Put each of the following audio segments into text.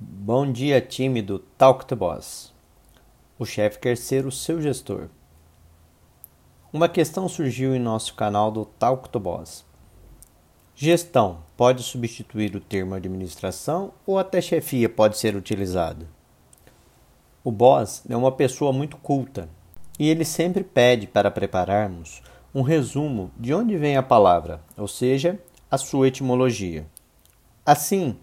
Bom dia, time do Talk to Boss. O chefe quer ser o seu gestor. Uma questão surgiu em nosso canal do Talk to Boss. Gestão pode substituir o termo administração ou até chefia pode ser utilizado? O boss é uma pessoa muito culta e ele sempre pede para prepararmos um resumo de onde vem a palavra, ou seja, a sua etimologia. Assim,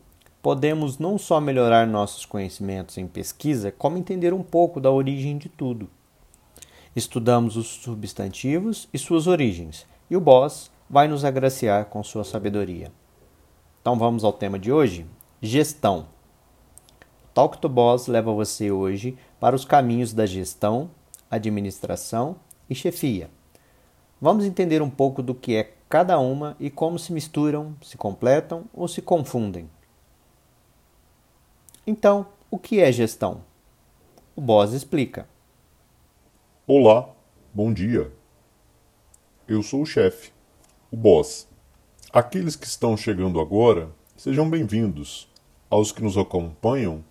podemos não só melhorar nossos conhecimentos em pesquisa, como entender um pouco da origem de tudo. Estudamos os substantivos e suas origens, e o boss vai nos agraciar com sua sabedoria. Então vamos ao tema de hoje: gestão. Talk to Boss leva você hoje para os caminhos da gestão, administração e chefia. Vamos entender um pouco do que é cada uma e como se misturam, se completam ou se confundem. Então, o que é gestão? O Boss explica. Olá, bom dia. Eu sou o chefe, o Boss. Aqueles que estão chegando agora, sejam bem-vindos. Aos que nos acompanham,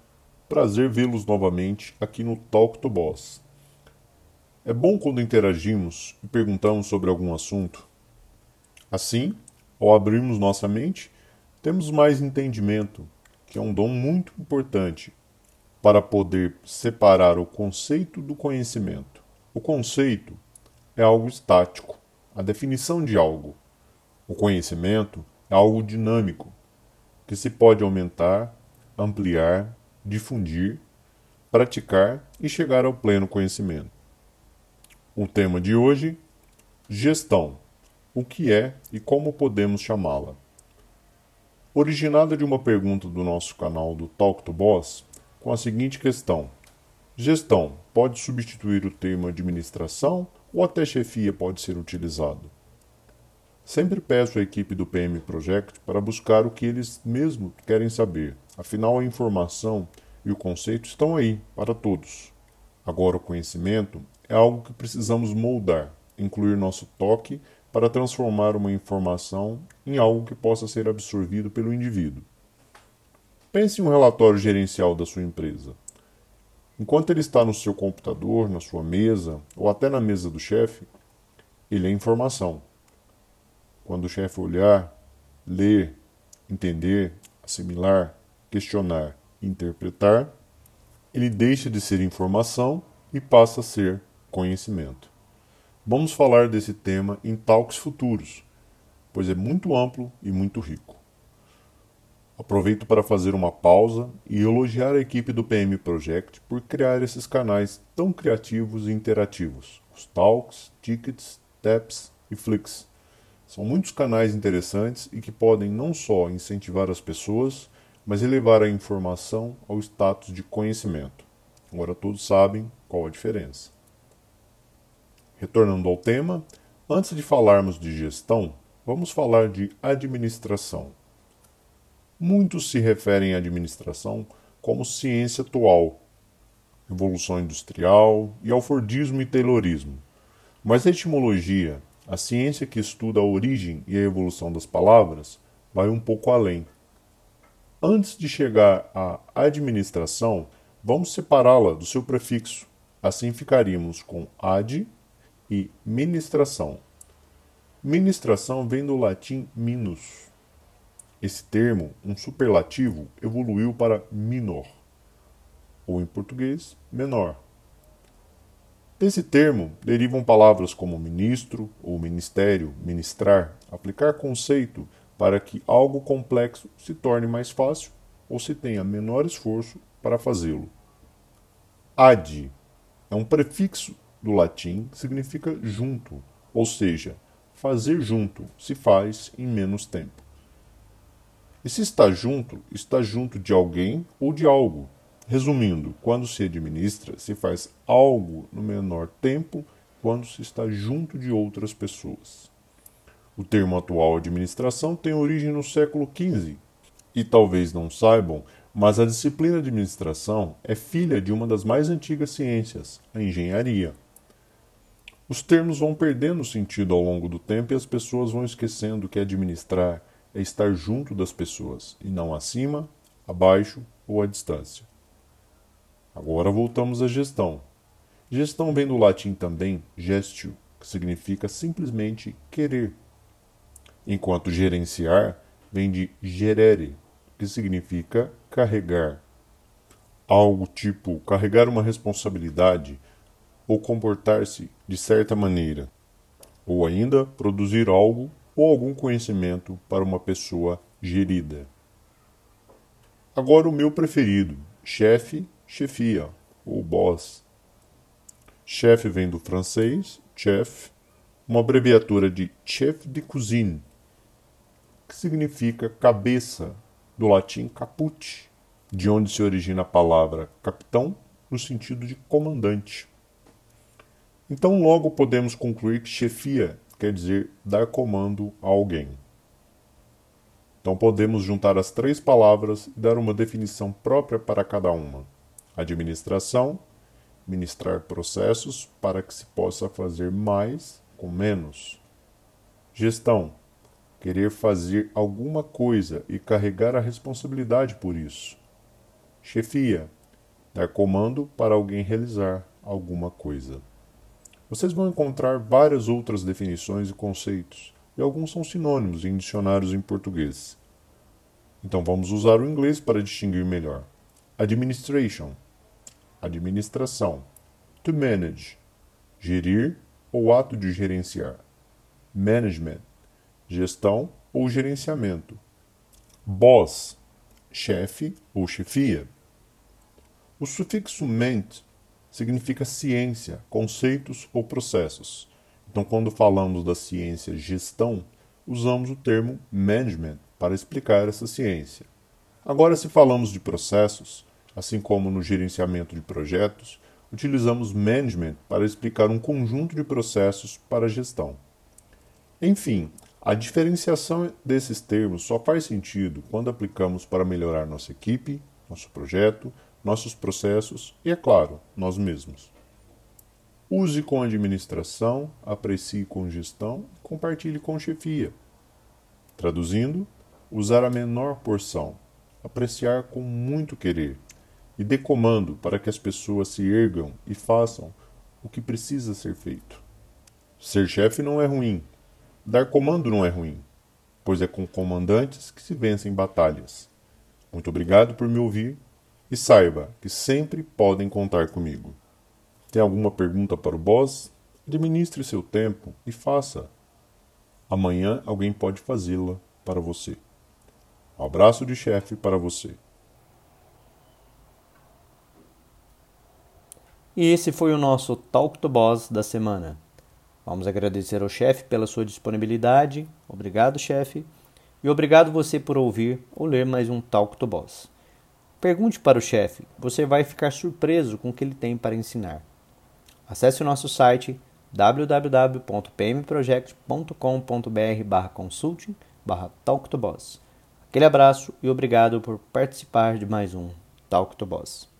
prazer vê-los novamente aqui no Talk to Boss. É bom quando interagimos e perguntamos sobre algum assunto. Assim, ao abrirmos nossa mente, temos mais entendimento que é um dom muito importante para poder separar o conceito do conhecimento. O conceito é algo estático, a definição de algo. O conhecimento é algo dinâmico, que se pode aumentar, ampliar, difundir, praticar e chegar ao pleno conhecimento. O tema de hoje: gestão. O que é e como podemos chamá-la? Originada de uma pergunta do nosso canal do Talk to Boss, com a seguinte questão: Gestão pode substituir o termo administração ou até chefia pode ser utilizado? Sempre peço à equipe do PM Project para buscar o que eles mesmos querem saber, afinal a informação e o conceito estão aí para todos. Agora, o conhecimento é algo que precisamos moldar, incluir nosso toque para transformar uma informação em algo que possa ser absorvido pelo indivíduo. Pense em um relatório gerencial da sua empresa. Enquanto ele está no seu computador, na sua mesa ou até na mesa do chefe, ele é informação. Quando o chefe olhar, ler, entender, assimilar, questionar interpretar, ele deixa de ser informação e passa a ser conhecimento. Vamos falar desse tema em talks futuros, pois é muito amplo e muito rico. Aproveito para fazer uma pausa e elogiar a equipe do PM Project por criar esses canais tão criativos e interativos. Os Talks, Tickets, Taps e Flix. São muitos canais interessantes e que podem não só incentivar as pessoas, mas elevar a informação ao status de conhecimento. Agora todos sabem qual a diferença. Retornando ao tema, antes de falarmos de gestão, vamos falar de administração. Muitos se referem à administração como ciência atual, evolução industrial e ao Fordismo e Taylorismo. Mas a etimologia, a ciência que estuda a origem e a evolução das palavras, vai um pouco além. Antes de chegar à administração, vamos separá-la do seu prefixo. Assim ficaríamos com ad e ministração. Ministração vem do latim minus. Esse termo, um superlativo, evoluiu para minor, ou em português, menor. Desse termo derivam palavras como ministro ou ministério, ministrar, aplicar conceito para que algo complexo se torne mais fácil ou se tenha menor esforço para fazê-lo. Ad é um prefixo do latim significa junto, ou seja, fazer junto se faz em menos tempo. E se está junto, está junto de alguém ou de algo. Resumindo, quando se administra, se faz algo no menor tempo quando se está junto de outras pessoas. O termo atual administração tem origem no século XV e talvez não saibam, mas a disciplina administração é filha de uma das mais antigas ciências, a engenharia. Os termos vão perdendo sentido ao longo do tempo e as pessoas vão esquecendo que administrar é estar junto das pessoas e não acima, abaixo ou à distância. Agora voltamos à gestão. Gestão vem do latim também gestio, que significa simplesmente querer, enquanto gerenciar vem de gerere, que significa carregar. Algo tipo carregar uma responsabilidade ou comportar-se de certa maneira, ou ainda produzir algo ou algum conhecimento para uma pessoa gerida. Agora o meu preferido, chefe, chefia ou boss. Chefe vem do francês chef, uma abreviatura de chef de cuisine, que significa cabeça, do latim caput, de onde se origina a palavra capitão no sentido de comandante. Então, logo podemos concluir que chefia quer dizer dar comando a alguém. Então, podemos juntar as três palavras e dar uma definição própria para cada uma: administração, ministrar processos para que se possa fazer mais com menos. Gestão, querer fazer alguma coisa e carregar a responsabilidade por isso. Chefia, dar comando para alguém realizar alguma coisa. Vocês vão encontrar várias outras definições e conceitos, e alguns são sinônimos em dicionários em português. Então vamos usar o inglês para distinguir melhor. Administration, administração. To manage, gerir ou ato de gerenciar. Management, gestão ou gerenciamento. Boss, chefe ou chefia. O sufixo ment significa ciência, conceitos ou processos. Então, quando falamos da ciência gestão, usamos o termo management para explicar essa ciência. Agora, se falamos de processos, assim como no gerenciamento de projetos, utilizamos management para explicar um conjunto de processos para gestão. Enfim, a diferenciação desses termos só faz sentido quando aplicamos para melhorar nossa equipe, nosso projeto, nossos processos e, é claro, nós mesmos. Use com administração, aprecie com gestão, compartilhe com chefia. Traduzindo, usar a menor porção, apreciar com muito querer e dê comando para que as pessoas se ergam e façam o que precisa ser feito. Ser chefe não é ruim, dar comando não é ruim, pois é com comandantes que se vencem batalhas. Muito obrigado por me ouvir e saiba que sempre podem contar comigo. Tem alguma pergunta para o boss? Administre seu tempo e faça. Amanhã alguém pode fazê-la para você. Um abraço de chefe para você. E esse foi o nosso Talk to Boss da semana. Vamos agradecer ao chefe pela sua disponibilidade. Obrigado, chefe. E obrigado você por ouvir ou ler mais um Talk to Boss. Pergunte para o chefe, você vai ficar surpreso com o que ele tem para ensinar. Acesse o nosso site www.pmproject.com.br/consulting talktoboss. Aquele abraço e obrigado por participar de mais um Talk to Boss.